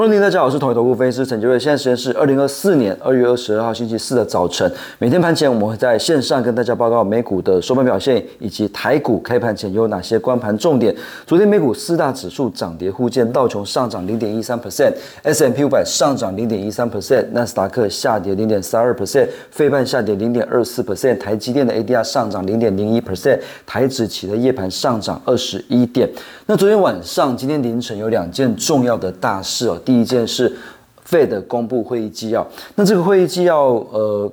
Morning，大家好，我是统一投顾分析师陈杰瑞。现在时间是二零二四年二月二十二号星期四的早晨。每天盘前我们会在线上跟大家报告美股的收盘表现，以及台股开盘前有哪些关盘重点。昨天美股四大指数涨跌互见，道琼上涨零点一三 percent，S M P 五百上涨零点一三 percent，纳斯达克下跌零点三二 percent，费半下跌零点二四 percent，台积电的 A D R 上涨零点零一 percent，台指期的夜盘上涨二十一点。那昨天晚上、今天凌晨有两件重要的大事哦。第一件是 Fed 公布会议纪要，那这个会议纪要呃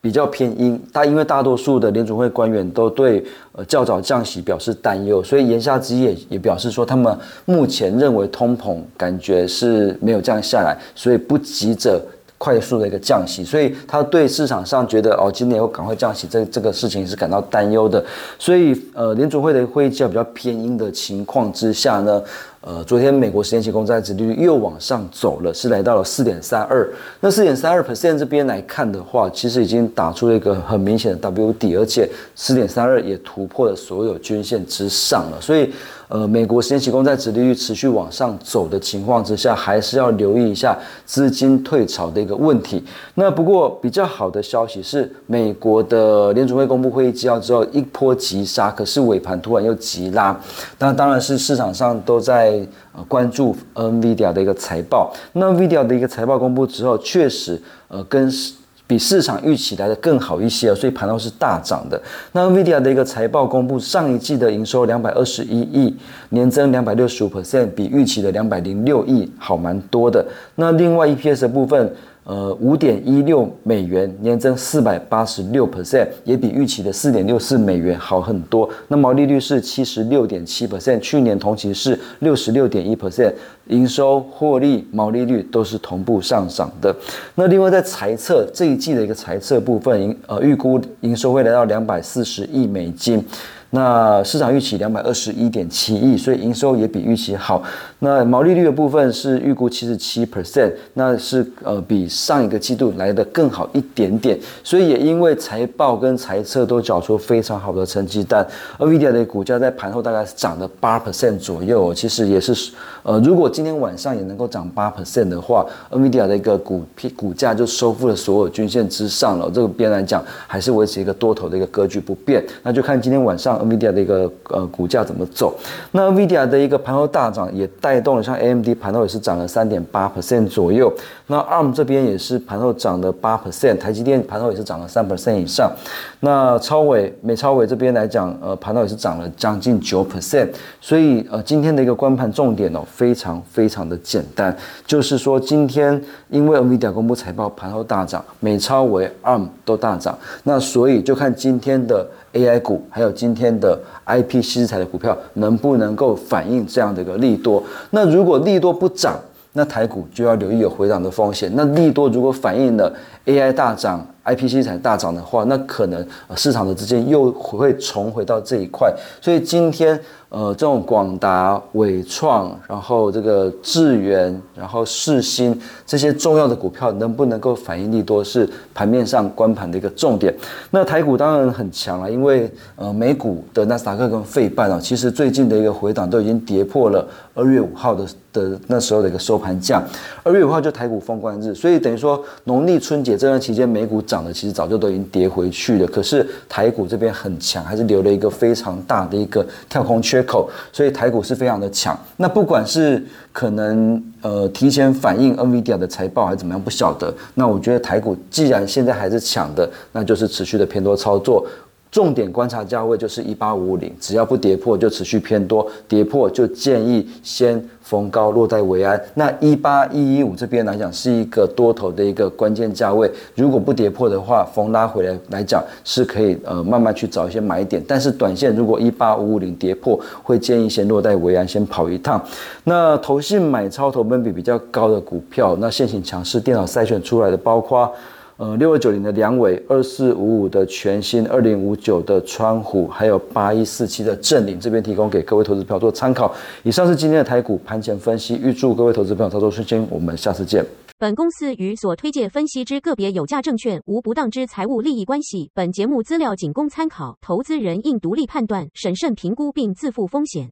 比较偏阴，大因为大多数的联储会官员都对呃较早降息表示担忧，所以言下之意也也表示说他们目前认为通膨感觉是没有降下来，所以不急着。快速的一个降息，所以他对市场上觉得哦，今年要赶快降息，这这个事情是感到担忧的。所以呃，联储会的会议纪要比较偏阴的情况之下呢，呃，昨天美国十年期公债殖利率又往上走了，是来到了四点三二。那四点三二 percent 这边来看的话，其实已经打出了一个很明显的 W 底，而且四点三二也突破了所有均线之上了，所以。呃，美国十年期公债殖利率持续往上走的情况之下，还是要留意一下资金退潮的一个问题。那不过比较好的消息是，美国的联储会公布会议纪要之后一波急杀，可是尾盘突然又急拉。那当然是市场上都在在呃关注 NVIDIA 的一个财报。那 NVIDIA 的一个财报公布之后，确实呃跟。比市场预期来的更好一些所以盘后是大涨的。那 Nvidia 的一个财报公布，上一季的营收两百二十一亿，年增两百六十五 percent，比预期的两百零六亿好蛮多的。那另外 EPS 的部分。呃，五点一六美元，年增四百八十六 percent，也比预期的四点六四美元好很多。那毛利率是七十六点七 percent，去年同期是六十六点一 percent，营收、获利、毛利率都是同步上涨的。那另外在财测这一季的一个财测部分，营呃预估营收会来到两百四十亿美金。那市场预期两百二十一点七亿，所以营收也比预期好。那毛利率的部分是预估七十七 percent，那是呃比上一个季度来的更好一点点。所以也因为财报跟财测都缴出非常好的成绩单，NVIDIA 的股价在盘后大概是涨了八 percent 左右。其实也是呃，如果今天晚上也能够涨八 percent 的话，NVIDIA 的一个股股价就收复了所有均线之上了。这个边来讲还是维持一个多头的一个格局不变。那就看今天晚上。NVIDIA 的一个呃股价怎么走？那 NVIDIA 的一个盘后大涨，也带动了像 AMD 盘后也是涨了三点八 percent 左右。那 ARM 这边也是盘后涨了八 percent，台积电盘后也是涨了三 percent 以上。那超伟美超伟这边来讲，呃盘后也是涨了将近九 percent。所以呃今天的一个关盘重点哦，非常非常的简单，就是说今天因为 NVIDIA 公布财报，盘后大涨，美超伟 ARM 都大涨。那所以就看今天的。AI 股还有今天的 IP 新材的股票能不能够反映这样的一个利多？那如果利多不涨，那台股就要留意有回档的风险。那利多如果反映了 AI 大涨、IP 稀材大涨的话，那可能市场的资金又会重回到这一块。所以今天。呃，这种广达、伟创，然后这个智源，然后世新这些重要的股票，能不能够反应力多，是盘面上关盘的一个重点。那台股当然很强了，因为呃，美股的纳斯达克跟费半啊，其实最近的一个回档都已经跌破了二月五号的的那时候的一个收盘价。二月五号就台股封关日，所以等于说农历春节这段期间，美股涨的其实早就都已经跌回去了。可是台股这边很强，还是留了一个非常大的一个跳空缺。口，所以台股是非常的强。那不管是可能呃提前反映 NVIDIA 的财报还是怎么样，不晓得。那我觉得台股既然现在还是强的，那就是持续的偏多操作。重点观察价位就是一八五五零，只要不跌破就持续偏多，跌破就建议先逢高落袋为安。那一八一一五这边来讲是一个多头的一个关键价位，如果不跌破的话，逢拉回来来讲是可以呃慢慢去找一些买点。但是短线如果一八五五零跌破，会建议先落袋为安，先跑一趟。那投信买超投分比比较高的股票，那现行强势电脑筛选出来的包括。呃，六二九零的梁伟，二四五五的全新，二零五九的川虎，还有八一四七的正领，这边提供给各位投资朋友做参考。以上是今天的台股盘前分析，预祝各位投资朋友操作顺心。我们下次见。本公司与所推介分析之个别有价证券无不当之财务利益关系。本节目资料仅供参考，投资人应独立判断、审慎评估并自负风险。